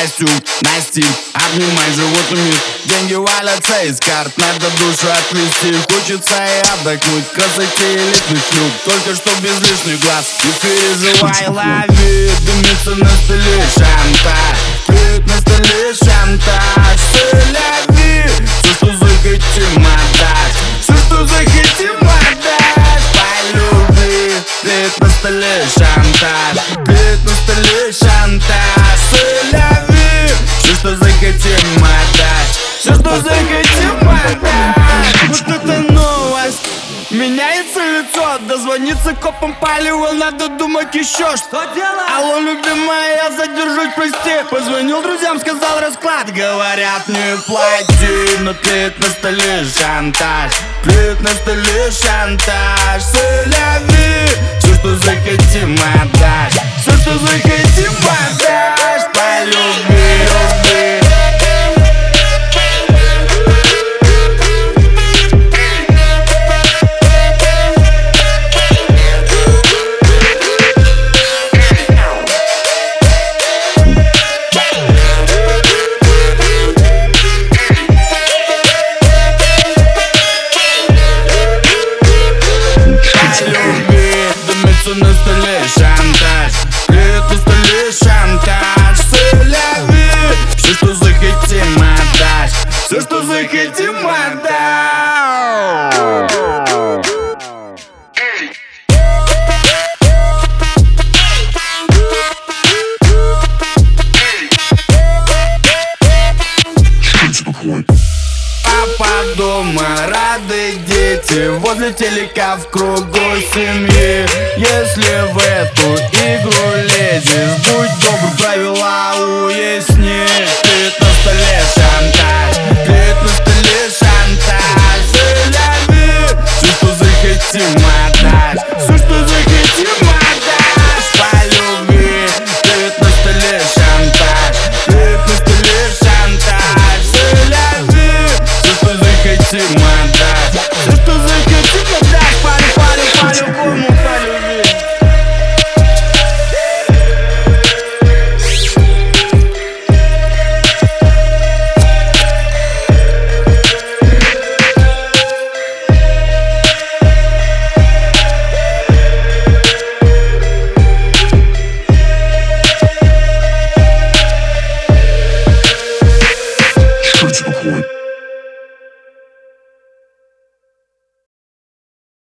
костюм на стиль Обнимай животными Деньги валятся из карт Надо душу отвести. Хочется и отдохнуть Красоте элитных шлюп Только что без лишних глаз. Не переживай, лови Дымится на столе шантаж. Клеит на столе шантаж. Соляви Все, что захотим отдать Все, что захотим отдать По любви Клеит на столе шантаж Меняется лицо, дозвониться копам палево Надо думать еще что. Делать? Алло, любимая, я задержусь, прости. Позвонил друзьям, сказал расклад Говорят, не плати. Но тлеет на столе шантаж Тлеет на столе шантаж. Соляви Все, что захотим отдать Все, что захотим Все, что захотим отдать Папа дома, рады дети Возле телека в кругу семьи. Если в эту захотим отдать. Все, что захотим отдать. По любви Стоит на столе шантаж. Стоит на столе шантаж. Все любви Все, что захотим отдать the point.